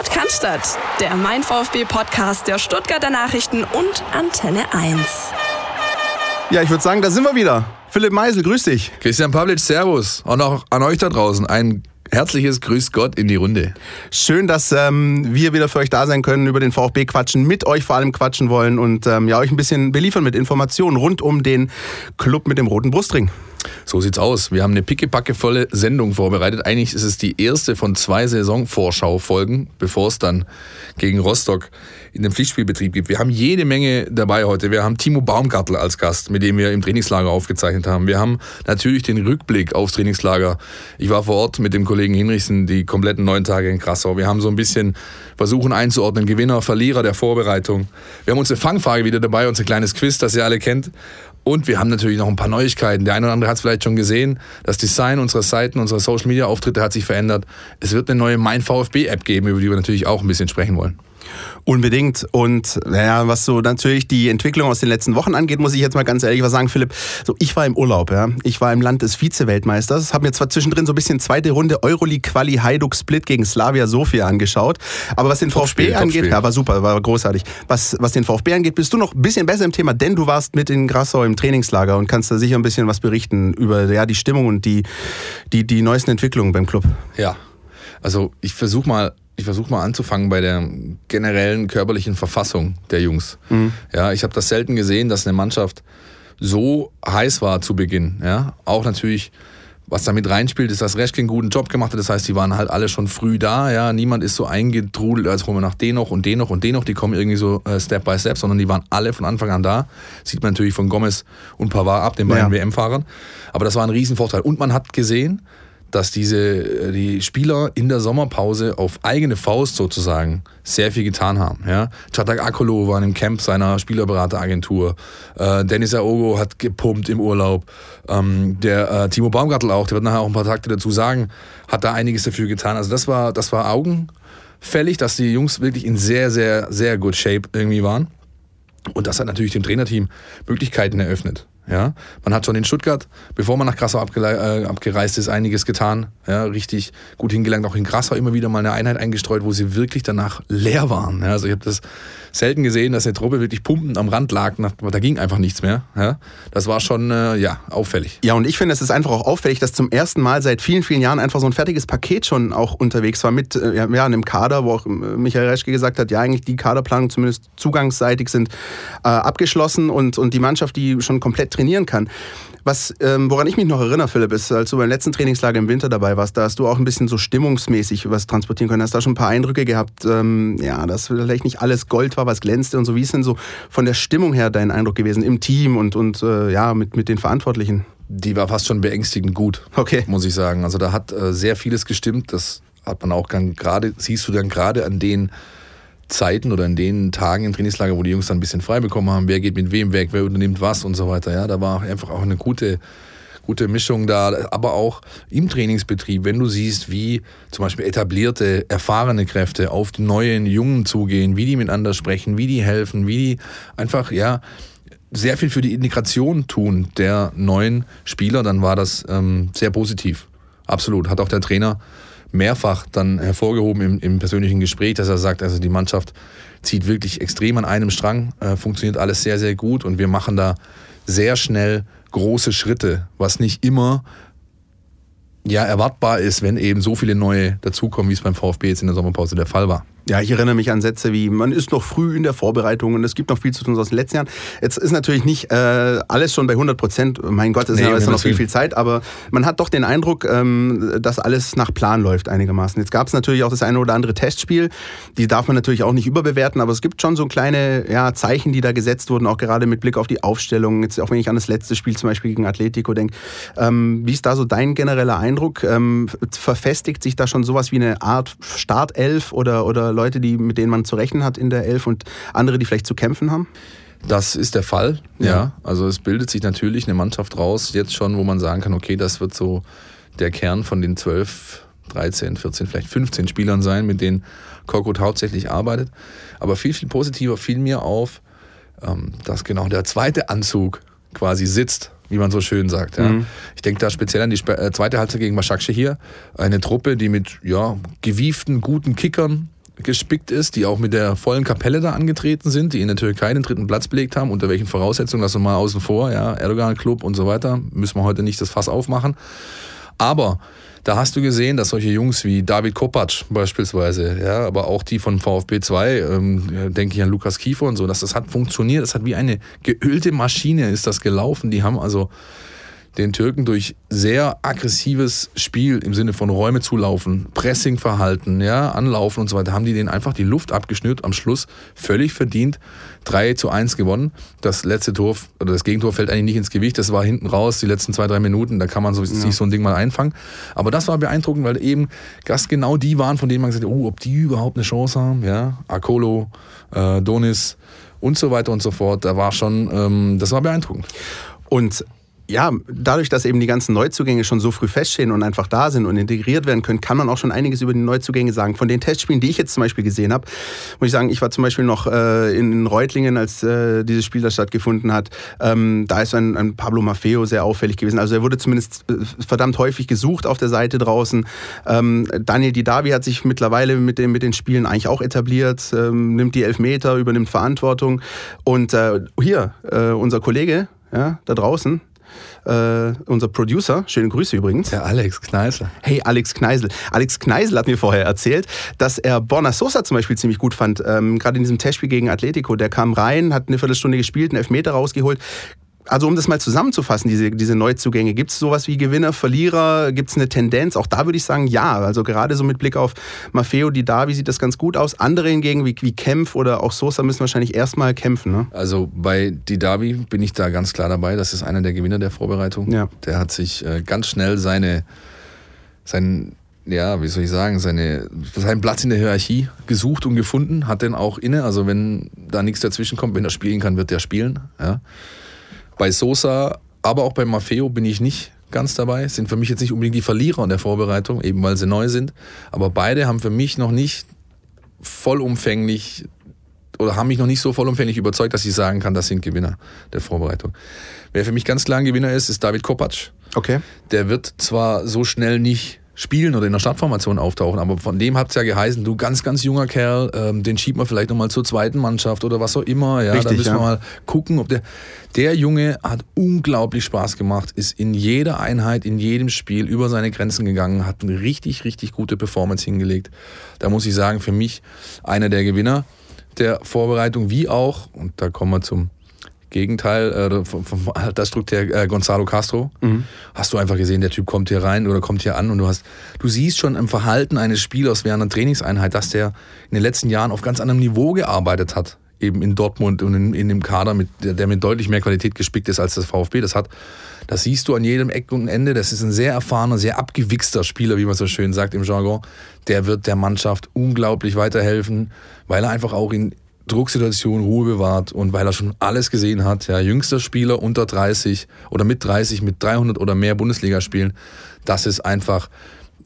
Sport kann der Mein VfB Podcast der Stuttgarter Nachrichten und Antenne 1. Ja, ich würde sagen, da sind wir wieder. Philipp Meisel, grüß dich. Christian Pavlic, Servus. Und auch an euch da draußen ein herzliches Grüß Gott in die Runde. Schön, dass ähm, wir wieder für euch da sein können, über den VfB quatschen, mit euch vor allem quatschen wollen und ähm, ja, euch ein bisschen beliefern mit Informationen rund um den Club mit dem roten Brustring. So sieht's aus. Wir haben eine pickepackevolle Sendung vorbereitet. Eigentlich ist es die erste von zwei Saisonvorschau-Folgen, bevor es dann gegen Rostock in den Pflichtspielbetrieb gibt. Wir haben jede Menge dabei heute. Wir haben Timo Baumgartel als Gast, mit dem wir im Trainingslager aufgezeichnet haben. Wir haben natürlich den Rückblick aufs Trainingslager. Ich war vor Ort mit dem Kollegen Hinrichsen die kompletten neun Tage in Krassau. Wir haben so ein bisschen versuchen einzuordnen, Gewinner, Verlierer der Vorbereitung. Wir haben unsere Fangfrage wieder dabei, unser kleines Quiz, das ihr alle kennt. Und wir haben natürlich noch ein paar Neuigkeiten. Der eine oder andere hat es vielleicht schon gesehen. Das Design unserer Seiten, unserer Social Media Auftritte hat sich verändert. Es wird eine neue Mein VfB App geben, über die wir natürlich auch ein bisschen sprechen wollen. Unbedingt. Und naja, was so natürlich die Entwicklung aus den letzten Wochen angeht, muss ich jetzt mal ganz ehrlich was sagen, Philipp. So, ich war im Urlaub, ja. Ich war im Land des Vize-Weltmeisters, habe mir zwar zwischendrin so ein bisschen zweite Runde Euroleague-Quali Hajduk Split gegen Slavia Sofia angeschaut. Aber was den VfB angeht, ja, war super, war großartig. Was, was den VfB angeht, bist du noch ein bisschen besser im Thema, denn du warst mit in Grassau im Trainingslager und kannst da sicher ein bisschen was berichten über ja, die Stimmung und die, die, die neuesten Entwicklungen beim Club. Ja. Also ich versuche mal ich versuche mal anzufangen bei der generellen körperlichen Verfassung der Jungs. Mhm. Ja, ich habe das selten gesehen, dass eine Mannschaft so heiß war zu Beginn. Ja, auch natürlich, was damit reinspielt, ist, dass Reschke einen guten Job gemacht hat. Das heißt, die waren halt alle schon früh da. Ja, niemand ist so eingetrudelt, als holen wir nach den noch und den noch und den noch. Die kommen irgendwie so äh, Step by Step, sondern die waren alle von Anfang an da. Sieht man natürlich von Gomez und Pavard ab, den beiden ja. WM-Fahrern. Aber das war ein Riesenvorteil. Und man hat gesehen, dass diese, äh, die Spieler in der Sommerpause auf eigene Faust sozusagen sehr viel getan haben. Ja? Chatak Akolo war im Camp seiner Spielerberateragentur. Äh, Dennis Aogo hat gepumpt im Urlaub. Ähm, der äh, Timo Baumgartel auch, der wird nachher auch ein paar Takte dazu sagen, hat da einiges dafür getan. Also das war, das war augenfällig, dass die Jungs wirklich in sehr, sehr, sehr good shape irgendwie waren. Und das hat natürlich dem Trainerteam Möglichkeiten eröffnet. Ja, man hat schon in Stuttgart, bevor man nach Grassau äh, abgereist ist, einiges getan. Ja, richtig gut hingelangt. Auch in Grassau immer wieder mal eine Einheit eingestreut, wo sie wirklich danach leer waren. Ja, also ich habe das selten gesehen, dass eine Truppe wirklich pumpen am Rand lag. Da ging einfach nichts mehr. Ja, das war schon äh, ja, auffällig. Ja, und ich finde, es ist einfach auch auffällig, dass zum ersten Mal seit vielen, vielen Jahren einfach so ein fertiges Paket schon auch unterwegs war mit äh, ja, einem Kader, wo auch äh, Michael Reschke gesagt hat, ja, eigentlich die Kaderplanung zumindest zugangsseitig sind äh, abgeschlossen und, und die Mannschaft, die schon komplett trainieren kann. Was, ähm, woran ich mich noch erinnere, Philipp, ist, als du beim letzten Trainingslager im Winter dabei warst, da hast du auch ein bisschen so stimmungsmäßig was transportieren können. Hast da schon ein paar Eindrücke gehabt, ähm, ja, dass vielleicht nicht alles Gold war, was glänzte und so. Wie ist denn so von der Stimmung her dein Eindruck gewesen im Team und, und äh, ja, mit, mit den Verantwortlichen? Die war fast schon beängstigend gut, okay. muss ich sagen. Also da hat äh, sehr vieles gestimmt. Das hat man auch gerade, siehst du dann gerade an den Zeiten oder in den Tagen im Trainingslager, wo die Jungs dann ein bisschen frei bekommen haben, wer geht mit wem weg, wer unternimmt was und so weiter. Ja, da war einfach auch eine gute, gute Mischung da, aber auch im Trainingsbetrieb, wenn du siehst, wie zum Beispiel etablierte, erfahrene Kräfte auf die neuen Jungen zugehen, wie die miteinander sprechen, wie die helfen, wie die einfach, ja, sehr viel für die Integration tun der neuen Spieler, dann war das ähm, sehr positiv. Absolut. Hat auch der Trainer mehrfach dann hervorgehoben im, im, persönlichen Gespräch, dass er sagt, also die Mannschaft zieht wirklich extrem an einem Strang, äh, funktioniert alles sehr, sehr gut und wir machen da sehr schnell große Schritte, was nicht immer ja erwartbar ist, wenn eben so viele neue dazukommen, wie es beim VfB jetzt in der Sommerpause der Fall war. Ja, ich erinnere mich an Sätze wie, man ist noch früh in der Vorbereitung und es gibt noch viel zu tun aus den letzten Jahren. Jetzt ist natürlich nicht äh, alles schon bei 100 Prozent, mein Gott, es nee, ist ja noch viel, viel Zeit, aber man hat doch den Eindruck, ähm, dass alles nach Plan läuft einigermaßen. Jetzt gab es natürlich auch das eine oder andere Testspiel, die darf man natürlich auch nicht überbewerten, aber es gibt schon so kleine ja, Zeichen, die da gesetzt wurden, auch gerade mit Blick auf die Aufstellung, jetzt auch wenn ich an das letzte Spiel zum Beispiel gegen Atletico denke. Ähm, wie ist da so dein genereller Eindruck? Ähm, verfestigt sich da schon sowas wie eine Art Startelf oder, oder Leute, die, mit denen man zu rechnen hat in der Elf und andere, die vielleicht zu kämpfen haben? Das ist der Fall, ja. ja. Also es bildet sich natürlich eine Mannschaft raus, jetzt schon, wo man sagen kann, okay, das wird so der Kern von den 12, 13, 14, vielleicht 15 Spielern sein, mit denen Korkut hauptsächlich arbeitet. Aber viel, viel positiver fiel mir auf, ähm, dass genau der zweite Anzug quasi sitzt, wie man so schön sagt. Ja. Mhm. Ich denke da speziell an die äh, zweite Halbzeit gegen Başakşehir hier. Eine Truppe, die mit ja, gewieften, guten Kickern gespickt ist, die auch mit der vollen Kapelle da angetreten sind, die in der Türkei den dritten Platz belegt haben. Unter welchen Voraussetzungen, lassen wir mal außen vor, ja, Erdogan-Club und so weiter, müssen wir heute nicht das Fass aufmachen. Aber da hast du gesehen, dass solche Jungs wie David Kopacz beispielsweise, ja, aber auch die von VfB 2, ähm, denke ich an Lukas Kiefer und so, dass das hat funktioniert, das hat wie eine geölte Maschine ist das gelaufen. Die haben also den Türken durch sehr aggressives Spiel im Sinne von Räume zulaufen, Pressingverhalten, ja, anlaufen und so weiter, haben die denen einfach die Luft abgeschnürt, am Schluss völlig verdient 3 zu 1 gewonnen. Das letzte Tor oder das Gegentor fällt eigentlich nicht ins Gewicht, das war hinten raus, die letzten zwei, drei Minuten, da kann man so, ja. sich so ein Ding mal einfangen. Aber das war beeindruckend, weil eben das genau die waren, von denen man gesagt hat, oh, ob die überhaupt eine Chance haben, ja, Akolo, äh, Donis und so weiter und so fort, da war schon, ähm, das war beeindruckend. Und ja, dadurch, dass eben die ganzen Neuzugänge schon so früh feststehen und einfach da sind und integriert werden können, kann man auch schon einiges über die Neuzugänge sagen. Von den Testspielen, die ich jetzt zum Beispiel gesehen habe, muss ich sagen, ich war zum Beispiel noch äh, in Reutlingen, als äh, dieses Spiel da stattgefunden hat. Ähm, da ist ein, ein, Pablo Maffeo sehr auffällig gewesen. Also er wurde zumindest äh, verdammt häufig gesucht auf der Seite draußen. Ähm, Daniel Didavi hat sich mittlerweile mit, dem, mit den Spielen eigentlich auch etabliert, ähm, nimmt die Elfmeter, übernimmt Verantwortung. Und äh, hier, äh, unser Kollege, ja, da draußen, äh, unser Producer, schöne Grüße übrigens. Der Alex Kneisel. Hey, Alex Kneisel. Alex Kneisel hat mir vorher erzählt, dass er Borna Sosa zum Beispiel ziemlich gut fand. Ähm, Gerade in diesem Testspiel gegen Atletico. Der kam rein, hat eine Viertelstunde gespielt, einen Elfmeter rausgeholt, also um das mal zusammenzufassen, diese, diese Neuzugänge, gibt es sowas wie Gewinner, Verlierer? Gibt es eine Tendenz? Auch da würde ich sagen, ja. Also gerade so mit Blick auf Maffeo Di Davi sieht das ganz gut aus. Andere hingegen wie, wie Kempf oder auch Sosa müssen wahrscheinlich erstmal kämpfen. Ne? Also bei Di Davi bin ich da ganz klar dabei. Das ist einer der Gewinner der Vorbereitung. Ja. Der hat sich äh, ganz schnell seine, sein, ja, wie soll ich sagen, seine, seinen Platz in der Hierarchie gesucht und gefunden, hat den auch inne. Also wenn da nichts dazwischen kommt, wenn er spielen kann, wird der spielen. Ja. Bei Sosa, aber auch bei Maffeo bin ich nicht ganz dabei. Sind für mich jetzt nicht unbedingt die Verlierer in der Vorbereitung, eben weil sie neu sind. Aber beide haben für mich noch nicht vollumfänglich oder haben mich noch nicht so vollumfänglich überzeugt, dass ich sagen kann, das sind Gewinner der Vorbereitung. Wer für mich ganz klar ein Gewinner ist, ist David Kopacz. Okay. Der wird zwar so schnell nicht spielen oder in der Startformation auftauchen. Aber von dem hat es ja geheißen, du ganz, ganz junger Kerl, ähm, den schiebt man vielleicht nochmal zur zweiten Mannschaft oder was auch immer. Ja, Richtig, da müssen ja. wir mal gucken, ob der. Der Junge hat unglaublich Spaß gemacht, ist in jeder Einheit, in jedem Spiel über seine Grenzen gegangen, hat eine richtig, richtig gute Performance hingelegt. Da muss ich sagen, für mich einer der Gewinner der Vorbereitung, wie auch, und da kommen wir zum Gegenteil, äh, vom, vom Altersstruktur äh, Gonzalo Castro. Mhm. Hast du einfach gesehen, der Typ kommt hier rein oder kommt hier an und du hast, du siehst schon im Verhalten eines Spielers während einer Trainingseinheit, dass der in den letzten Jahren auf ganz anderem Niveau gearbeitet hat. Eben in Dortmund und in, in dem Kader, mit, der, der mit deutlich mehr Qualität gespickt ist, als das VfB das hat. Das siehst du an jedem Eck und Ende. Das ist ein sehr erfahrener, sehr abgewichster Spieler, wie man so schön sagt im Jargon. Der wird der Mannschaft unglaublich weiterhelfen, weil er einfach auch in Drucksituation Ruhe bewahrt und weil er schon alles gesehen hat, ja, jüngster Spieler unter 30 oder mit 30, mit 300 oder mehr Bundesligaspielen, das ist einfach,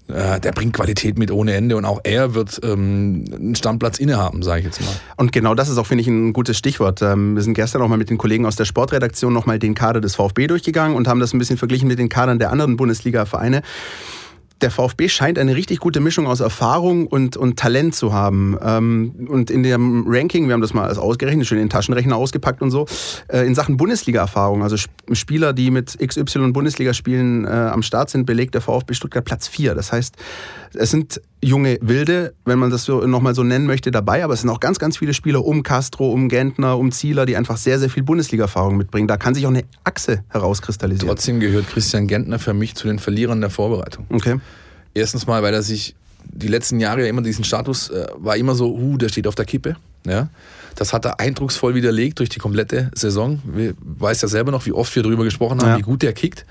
äh, der bringt Qualität mit ohne Ende und auch er wird ähm, einen Stammplatz innehaben, sage ich jetzt mal. Und genau das ist auch, finde ich, ein gutes Stichwort. Ähm, wir sind gestern auch mal mit den Kollegen aus der Sportredaktion nochmal den Kader des VfB durchgegangen und haben das ein bisschen verglichen mit den Kadern der anderen Bundesliga-Vereine der VfB scheint eine richtig gute Mischung aus Erfahrung und, und Talent zu haben. Ähm, und in dem Ranking, wir haben das mal als ausgerechnet, schön in den Taschenrechner ausgepackt und so, äh, in Sachen Bundesliga-Erfahrung, also Spieler, die mit XY Bundesliga spielen, äh, am Start sind, belegt der VfB Stuttgart Platz 4. Das heißt, es sind junge Wilde, wenn man das so nochmal so nennen möchte, dabei, aber es sind auch ganz, ganz viele Spieler um Castro, um Gentner, um Zieler, die einfach sehr, sehr viel Bundesliga-Erfahrung mitbringen. Da kann sich auch eine Achse herauskristallisieren. Trotzdem gehört Christian Gentner für mich zu den Verlierern der Vorbereitung. Okay. Erstens mal, weil er sich die letzten Jahre ja immer diesen Status äh, war immer so, uh, der steht auf der Kippe. Ja? Das hat er eindrucksvoll widerlegt durch die komplette Saison. Wir weiß ja selber noch, wie oft wir darüber gesprochen haben, ja. wie gut der kickt.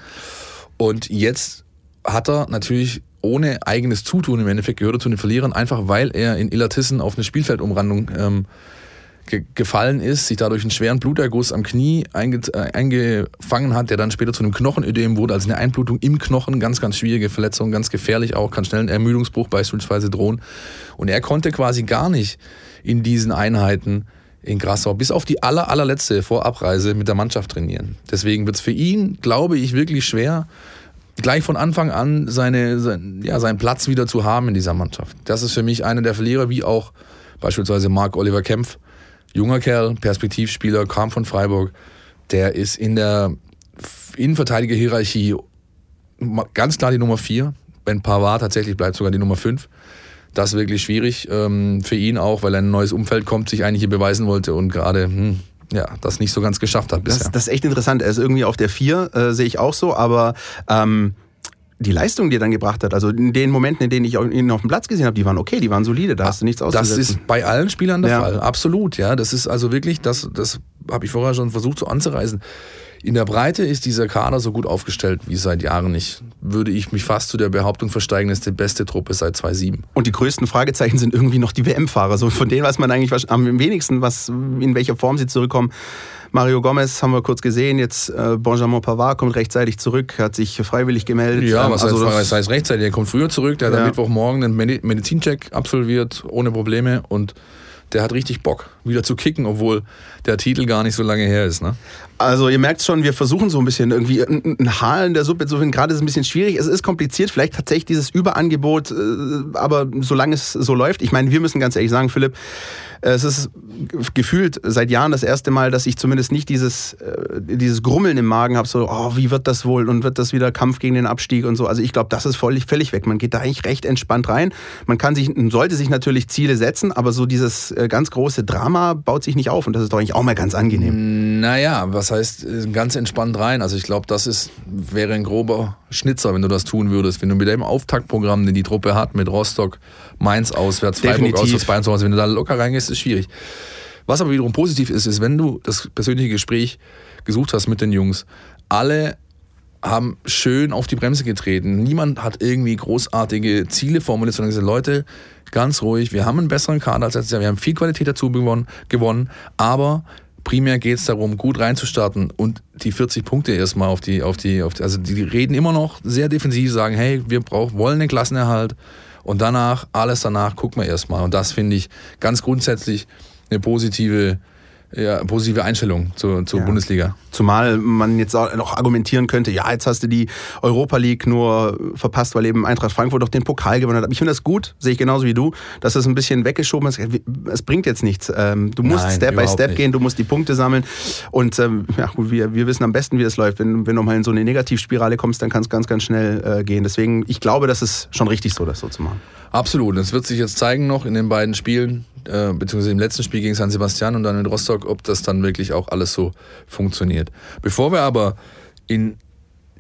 Und jetzt hat er natürlich ohne eigenes Zutun im Endeffekt gehört er zu den Verlierern, einfach weil er in Illertissen auf eine Spielfeldumrandung ähm, ge gefallen ist, sich dadurch einen schweren Bluterguss am Knie einge äh, eingefangen hat, der dann später zu einem Knochenödem wurde, also eine Einblutung im Knochen, ganz, ganz schwierige Verletzung, ganz gefährlich auch, kann schnell ein Ermüdungsbruch beispielsweise drohen. Und er konnte quasi gar nicht in diesen Einheiten in Grassau bis auf die aller, allerletzte Vorabreise mit der Mannschaft trainieren. Deswegen wird es für ihn, glaube ich, wirklich schwer, gleich von Anfang an seine, sein, ja, seinen Platz wieder zu haben in dieser Mannschaft. Das ist für mich einer der Verlierer, wie auch beispielsweise Marc Oliver Kempf. Junger Kerl, Perspektivspieler, kam von Freiburg. Der ist in der Innenverteidiger-Hierarchie ganz klar die Nummer 4. Ben Pavard tatsächlich bleibt sogar die Nummer 5. Das ist wirklich schwierig ähm, für ihn auch, weil er in ein neues Umfeld kommt, sich eigentlich hier beweisen wollte und gerade hm, ja, das nicht so ganz geschafft hat bisher. Das, das ist echt interessant. Er ist irgendwie auf der 4, äh, sehe ich auch so, aber ähm, die Leistung, die er dann gebracht hat, also in den Momenten, in denen ich ihn auf dem Platz gesehen habe, die waren okay, die waren solide, da hast du nichts auszusetzen. Das ist bei allen Spielern der ja. Fall, absolut, ja. Das ist also wirklich, das, das habe ich vorher schon versucht so anzureißen. In der Breite ist dieser Kader so gut aufgestellt wie seit Jahren nicht. Würde ich mich fast zu der Behauptung versteigen, ist die beste Truppe seit 2007. Und die größten Fragezeichen sind irgendwie noch die WM-Fahrer. So von denen weiß man eigentlich am wenigsten, was, in welcher Form sie zurückkommen. Mario Gomez haben wir kurz gesehen, jetzt äh, Benjamin Pavard kommt rechtzeitig zurück, hat sich freiwillig gemeldet. Ja, was also heißt, das heißt rechtzeitig? Er kommt früher zurück, der hat ja. am Mittwochmorgen einen Medizincheck absolviert, ohne Probleme und der hat richtig Bock, wieder zu kicken, obwohl der Titel gar nicht so lange her ist. Ne? Also ihr merkt schon, wir versuchen so ein bisschen irgendwie ein Haar in der Suppe zu finden. Gerade ist es ein bisschen schwierig. Es ist kompliziert, vielleicht tatsächlich dieses Überangebot, äh, aber solange es so läuft, ich meine, wir müssen ganz ehrlich sagen, Philipp, es ist gefühlt seit Jahren das erste Mal, dass ich zumindest nicht dieses, äh, dieses Grummeln im Magen habe, so, oh, wie wird das wohl und wird das wieder Kampf gegen den Abstieg und so. Also ich glaube, das ist völlig, völlig weg. Man geht da eigentlich recht entspannt rein. Man kann sich, sollte sich natürlich Ziele setzen, aber so dieses äh, ganz große Drama baut sich nicht auf und das ist doch eigentlich auch mal ganz angenehm. Naja, was heißt äh, ganz entspannt rein? Also ich glaube, das ist, wäre ein grober Schnitzer, wenn du das tun würdest. Wenn du mit dem Auftaktprogramm, den die Truppe hat, mit Rostock, Mainz auswärts, Freiburg Definitiv. auswärts, Bayern zu Hause, wenn du da locker reingehst, ist schwierig. Was aber wiederum positiv ist, ist, wenn du das persönliche Gespräch gesucht hast mit den Jungs, alle haben schön auf die Bremse getreten. Niemand hat irgendwie großartige Ziele formuliert, sondern gesagt, Leute, ganz ruhig, wir haben einen besseren Kader als letztes Jahr, wir haben viel Qualität dazu gewonnen, gewonnen aber primär geht es darum, gut reinzustarten und die 40 Punkte erstmal auf die, auf die, auf die, also die reden immer noch sehr defensiv, sagen, hey, wir brauchen, wollen den Klassenerhalt und danach, alles danach gucken wir erstmal. Und das finde ich ganz grundsätzlich eine positive ja, positive Einstellung zur, zur ja. Bundesliga. Zumal man jetzt auch noch argumentieren könnte, ja, jetzt hast du die Europa League nur verpasst, weil eben Eintracht Frankfurt doch den Pokal gewonnen hat. Aber ich finde das gut, sehe ich genauso wie du, dass es ein bisschen weggeschoben ist. Es bringt jetzt nichts. Ähm, du musst Nein, Step by Step nicht. gehen, du musst die Punkte sammeln. Und ähm, ja, gut, wir, wir wissen am besten, wie das läuft. Wenn, wenn du mal in so eine Negativspirale kommst, dann kann es ganz, ganz schnell äh, gehen. Deswegen, ich glaube, das ist schon richtig so, das so zu machen. Absolut. Es wird sich jetzt zeigen noch in den beiden Spielen, äh, beziehungsweise im letzten Spiel gegen San Sebastian und dann in Rostock, ob das dann wirklich auch alles so funktioniert. Bevor wir aber in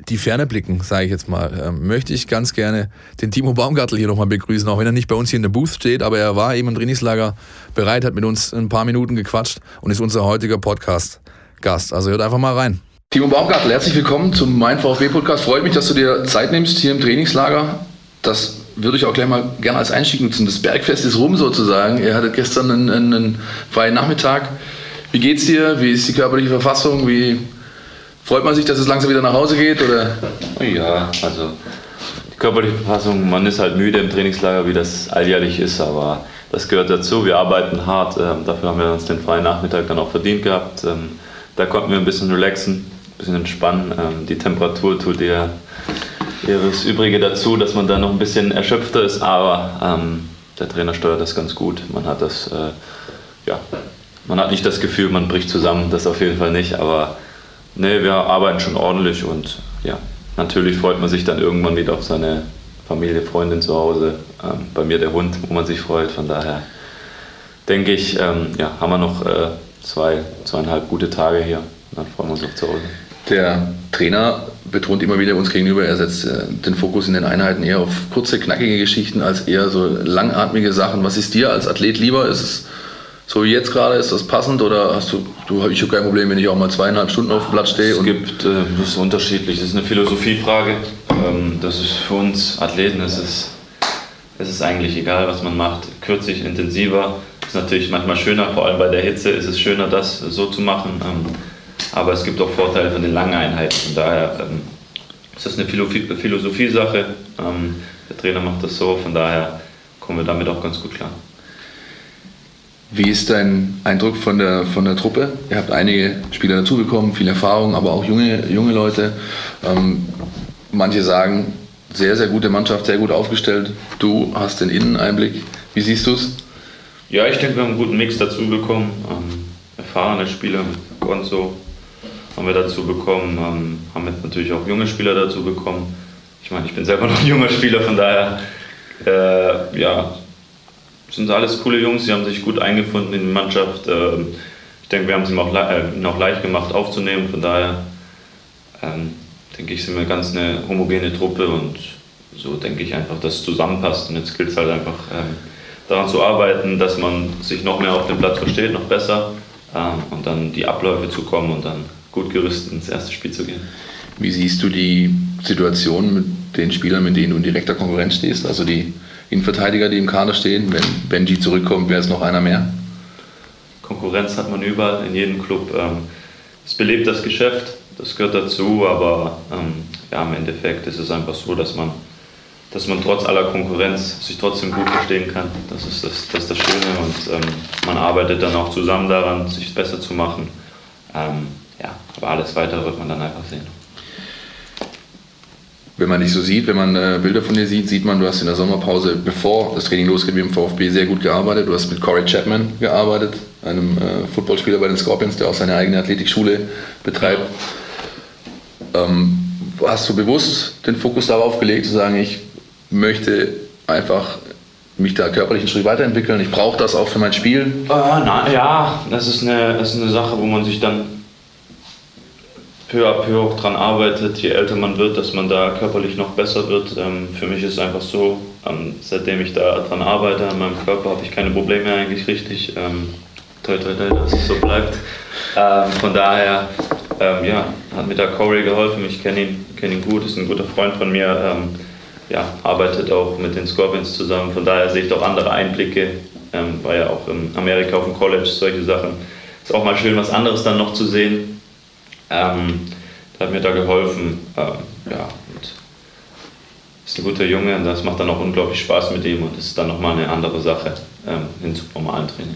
die Ferne blicken, sage ich jetzt mal, äh, möchte ich ganz gerne den Timo Baumgartel hier nochmal begrüßen, auch wenn er nicht bei uns hier in der Booth steht, aber er war eben im Trainingslager bereit, hat mit uns ein paar Minuten gequatscht und ist unser heutiger Podcast-Gast. Also hört einfach mal rein. Timo Baumgartel, herzlich willkommen zum Mein VfB Podcast. Freut mich, dass du dir Zeit nimmst hier im Trainingslager. Das würde ich auch gleich mal gerne als Einstieg nutzen. Das Bergfest ist rum sozusagen. Ihr hattet gestern einen, einen freien Nachmittag. Wie geht's dir? Wie ist die körperliche Verfassung? Wie freut man sich, dass es langsam wieder nach Hause geht? Oder? Ja, also die körperliche Verfassung, man ist halt müde im Trainingslager, wie das alljährlich ist, aber das gehört dazu. Wir arbeiten hart. Ähm, dafür haben wir uns den freien Nachmittag dann auch verdient gehabt. Ähm, da konnten wir ein bisschen relaxen, ein bisschen entspannen. Ähm, die Temperatur tut dir das Übrige dazu, dass man da noch ein bisschen erschöpfter ist, aber ähm, der Trainer steuert das ganz gut. Man hat das, äh, ja, man hat nicht das Gefühl, man bricht zusammen, das auf jeden Fall nicht, aber nee, wir arbeiten schon ordentlich und ja, natürlich freut man sich dann irgendwann wieder auf seine Familie, Freundin zu Hause. Ähm, bei mir der Hund, wo man sich freut, von daher denke ich, ähm, ja, haben wir noch äh, zwei, zweieinhalb gute Tage hier. Dann freuen wir uns auch zu Hause. Der Trainer betont immer wieder uns gegenüber, er setzt äh, den Fokus in den Einheiten eher auf kurze, knackige Geschichten als eher so langatmige Sachen. Was ist dir als Athlet lieber? Ist es so wie jetzt gerade, ist das passend oder hast du, du ich habe kein Problem, wenn ich auch mal zweieinhalb Stunden auf dem Platz stehe? Es gibt, äh, das ist unterschiedlich, das ist eine Philosophiefrage. Ähm, das ist für uns Athleten, es ist, es ist eigentlich egal, was man macht. Kürzlich, intensiver, ist natürlich manchmal schöner, vor allem bei der Hitze ist es schöner, das so zu machen. Ähm, aber es gibt auch Vorteile von den langen Einheiten. Von daher ähm, ist das eine Philosophie-Sache. Ähm, der Trainer macht das so, von daher kommen wir damit auch ganz gut klar. Wie ist dein Eindruck von der, von der Truppe? Ihr habt einige Spieler dazugekommen, viel Erfahrung, aber auch junge, junge Leute. Ähm, manche sagen, sehr, sehr gute Mannschaft, sehr gut aufgestellt. Du hast den Inneneinblick. Wie siehst du es? Ja, ich denke, wir haben einen guten Mix dazu bekommen. Ähm, erfahrene Spieler mit Gonzo haben wir dazu bekommen, ähm, haben jetzt natürlich auch junge Spieler dazu bekommen. Ich meine, ich bin selber noch ein junger Spieler, von daher äh, ja, sind alles coole Jungs, die haben sich gut eingefunden in die Mannschaft. Ähm, ich denke, wir haben es ihm auch, äh, ihnen auch leicht gemacht aufzunehmen, von daher ähm, denke ich, sind wir ganz eine homogene Truppe und so denke ich einfach, dass es zusammenpasst. Und jetzt gilt es halt einfach ähm, daran zu arbeiten, dass man sich noch mehr auf dem Platz versteht, noch besser ähm, und dann die Abläufe zu kommen und dann gut gerüstet ins erste Spiel zu gehen. Wie siehst du die Situation mit den Spielern, mit denen du in direkter Konkurrenz stehst? Also die Innenverteidiger, die im Kader stehen. Wenn Benji zurückkommt, wäre es noch einer mehr. Konkurrenz hat man überall, in jedem Club. Ähm, es belebt das Geschäft, das gehört dazu, aber ähm, ja, im Endeffekt ist es einfach so, dass man, dass man trotz aller Konkurrenz sich trotzdem gut verstehen kann. Das ist das, das, ist das Schöne und ähm, man arbeitet dann auch zusammen daran, sich besser zu machen. Ja, aber alles weitere wird man dann einfach sehen. Wenn man dich so sieht, wenn man äh, Bilder von dir sieht, sieht man, du hast in der Sommerpause, bevor das Training losgeht, mit dem VfB sehr gut gearbeitet. Du hast mit Corey Chapman gearbeitet, einem äh, Footballspieler bei den Scorpions, der auch seine eigene Athletikschule betreibt. Ähm, hast du bewusst den Fokus darauf gelegt, zu sagen, ich möchte einfach mich da körperlich einen Schritt weiterentwickeln, ich brauche das auch für mein Spiel? Äh, na, ja, das ist, eine, das ist eine Sache, wo man sich dann peu à peu auch dran arbeitet, je älter man wird, dass man da körperlich noch besser wird. Ähm, für mich ist es einfach so, ähm, seitdem ich da dran arbeite, an meinem Körper, habe ich keine Probleme eigentlich richtig. Ähm, toi, toi, toi, dass es so bleibt. Ähm, von daher, ja, hat mir da Corey geholfen. Ich kenne ihn, kenn ihn gut, ist ein guter Freund von mir. Ja, arbeitet auch mit den Scorpions zusammen. Von daher sehe ich doch andere Einblicke. war ja auch in Amerika auf dem College, solche Sachen. Ist auch mal schön, was anderes dann noch zu sehen. Ähm, der hat mir da geholfen. Ähm, ja, und ist ein guter Junge und das macht dann auch unglaublich Spaß mit ihm und ist dann nochmal eine andere Sache ähm, hin zum normalen Training.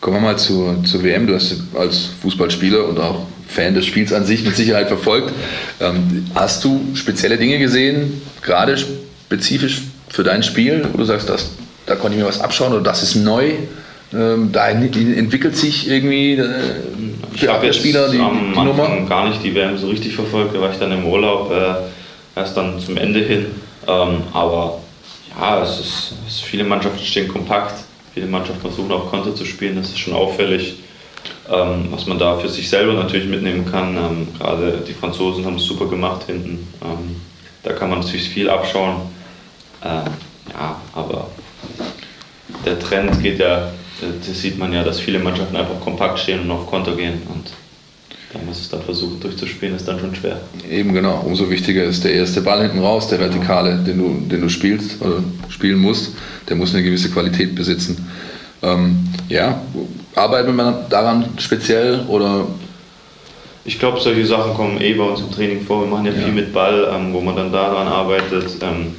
Kommen wir mal zur, zur WM. Du hast als Fußballspieler und auch Fan des Spiels an sich mit Sicherheit verfolgt. Ähm, hast du spezielle Dinge gesehen, gerade spezifisch für dein Spiel, wo du sagst, das, da konnte ich mir was abschauen oder das ist neu? Ähm, da entwickelt sich irgendwie äh, ich habe jetzt Spieler die, am die Anfang gar nicht die WM so richtig verfolgt, da war ich dann im Urlaub, äh, erst dann zum Ende hin. Ähm, aber ja, es ist, es ist, viele Mannschaften stehen kompakt, viele Mannschaften versuchen auch Konter zu spielen, das ist schon auffällig. Ähm, was man da für sich selber natürlich mitnehmen kann. Ähm, gerade die Franzosen haben es super gemacht hinten. Ähm, da kann man natürlich viel abschauen. Ähm, ja, aber der Trend geht ja das sieht man ja, dass viele Mannschaften einfach kompakt stehen und auf Konter gehen. Und da muss es dann versuchen durchzuspielen, ist dann schon schwer. Eben genau, umso wichtiger ist der erste Ball hinten raus, der Vertikale, den du, den du spielst oder spielen musst, der muss eine gewisse Qualität besitzen. Ähm, ja, arbeitet man daran speziell oder? Ich glaube, solche Sachen kommen eh bei uns im Training vor. Wir machen ja, ja. viel mit Ball, ähm, wo man dann daran arbeitet. Ähm,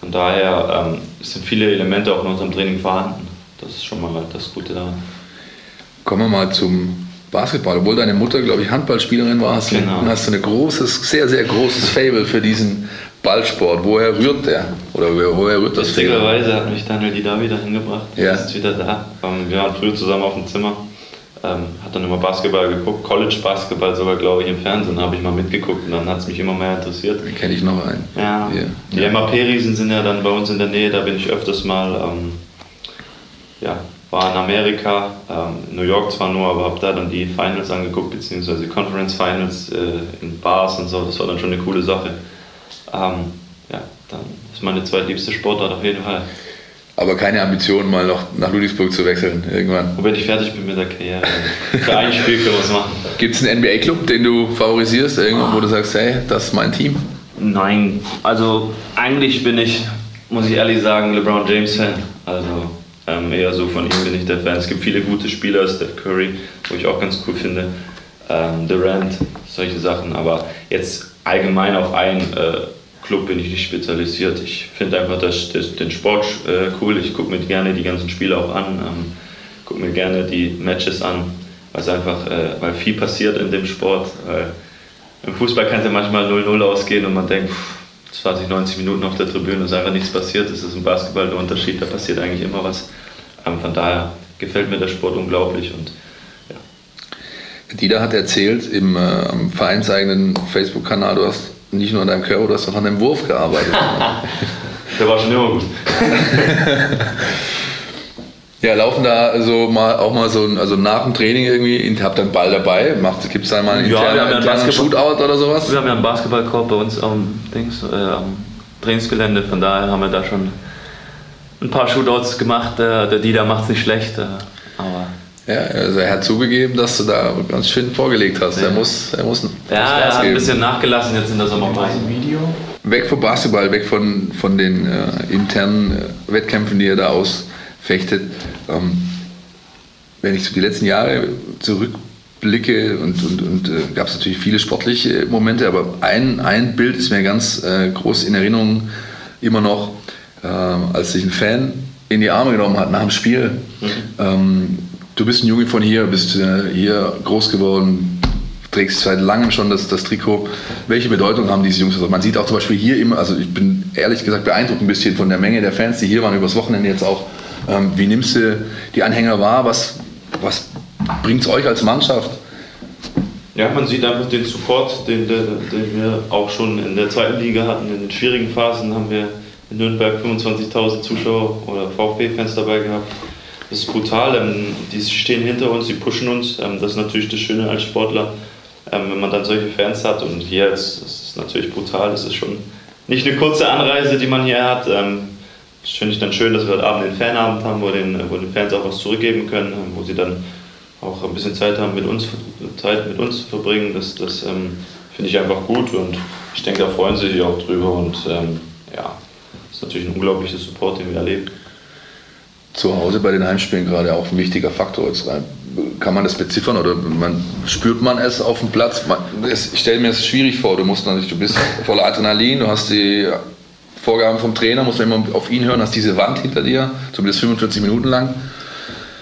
von daher ähm, sind viele Elemente auch in unserem Training vorhanden. Das ist schon mal das Gute daran. Kommen wir mal zum Basketball. Obwohl deine Mutter, glaube ich, Handballspielerin war, hast, genau. du, hast du ein großes, sehr, sehr großes Fable für diesen Ballsport. Woher rührt der? Oder woher rührt das Witzigerweise hat mich Daniel die da wieder hingebracht. Ja. ist wieder da. Ähm, wir waren früher zusammen auf dem Zimmer. Ähm, hat dann immer Basketball geguckt, College Basketball sogar, glaube ich, im Fernsehen habe ich mal mitgeguckt und dann hat es mich immer mehr interessiert. Den kenne ich noch einen. Ja. Yeah. Die. MAP-Riesen sind ja dann bei uns in der Nähe, da bin ich öfters mal. Ähm, ja, war in Amerika, ähm, New York zwar nur, aber habe da dann die Finals angeguckt, beziehungsweise Conference Finals äh, in Bars und so, das war dann schon eine coole Sache. Ähm, ja, dann ist meine zweitliebste Sportart auf jeden Fall. Aber keine Ambition, mal noch nach Ludwigsburg zu wechseln irgendwann. Wobei ich fertig bin mit der Karriere. Für ein Spiel können wir es machen. Gibt es einen NBA-Club, den du favorisierst, irgendwo, wo du sagst, hey, das ist mein Team? Nein, also eigentlich bin ich, muss ich ehrlich sagen, LeBron James-Fan. Also ähm, eher so von ihm bin ich der Fan. Es gibt viele gute Spieler, Steph Curry, wo ich auch ganz cool finde, ähm, Durant, solche Sachen. Aber jetzt allgemein auf einen äh, Club bin ich nicht spezialisiert. Ich finde einfach das, das, den Sport äh, cool. Ich gucke mir gerne die ganzen Spiele auch an, ähm, gucke mir gerne die Matches an, weil einfach, äh, weil viel passiert in dem Sport. Weil im Fußball kann es ja manchmal 0-0 ausgehen und man denkt, 20, 90 Minuten auf der Tribüne ist einfach nichts passiert. Das ist im Basketball der Unterschied, da passiert eigentlich immer was. Ähm, von daher gefällt mir der Sport unglaublich und ja. Dieter hat erzählt im äh, vereinseigenen Facebook-Kanal, du hast nicht nur an deinem Körper, du hast auch an deinem Wurf gearbeitet. der war schon immer gut. Ja, laufen da also mal auch mal so also nach dem Training irgendwie, habt ihr einen Ball dabei? Gibt es da mal einen ja, internen, internen Shootout oder sowas? Wir haben ja einen Basketballkorb bei uns am, Dings, äh, am Trainingsgelände, von daher haben wir da schon ein paar Shootouts gemacht. Der, der Dieter macht es nicht schlecht, äh, aber ja, also er hat zugegeben, dass du da ganz schön vorgelegt hast. Ja. Er muss, er muss. Ja, er hat ein bisschen nachgelassen jetzt in der Sommerpause. Video. Weg vom Basketball, weg von, von den äh, internen äh, Wettkämpfen, die er da aus fechtet. Ähm, wenn ich so die letzten Jahre zurückblicke und, und, und äh, gab es natürlich viele sportliche Momente, aber ein, ein Bild ist mir ganz äh, groß in Erinnerung immer noch, äh, als sich ein Fan in die Arme genommen hat nach dem Spiel. Mhm. Ähm, du bist ein Junge von hier, bist äh, hier groß geworden, trägst seit langem schon das, das Trikot. Welche Bedeutung haben diese Jungs? Also man sieht auch zum Beispiel hier immer, also ich bin ehrlich gesagt beeindruckt ein bisschen von der Menge der Fans, die hier waren übers Wochenende jetzt auch ähm, wie nimmst du die Anhänger wahr? Was, was bringt es euch als Mannschaft? Ja, man sieht einfach den Support, den, den, wir auch schon in der zweiten Liga hatten. In den schwierigen Phasen haben wir in Nürnberg 25.000 Zuschauer oder VfB-Fans dabei gehabt. Das ist brutal. Ähm, die stehen hinter uns, die pushen uns. Ähm, das ist natürlich das Schöne als Sportler, wenn man dann solche Fans hat. Und hier ist es natürlich brutal. Das ist schon nicht eine kurze Anreise, die man hier hat. Das finde ich dann schön, dass wir heute Abend den Fanabend haben, wo den, wo den Fans auch was zurückgeben können, wo sie dann auch ein bisschen Zeit haben, mit uns, Zeit mit uns zu verbringen. Das, das ähm, finde ich einfach gut und ich denke, da freuen sie sich auch drüber und ähm, ja, das ist natürlich ein unglaublicher Support, den wir erleben. Zu Hause bei den Heimspielen gerade auch ein wichtiger Faktor. Jetzt kann man das beziffern oder man, spürt man es auf dem Platz? Man, es, ich stelle mir es schwierig vor. Du musst natürlich, du bist voller Adrenalin, du hast die Vorgaben vom Trainer, muss man immer auf ihn hören, hast diese Wand hinter dir, zumindest 45 Minuten lang.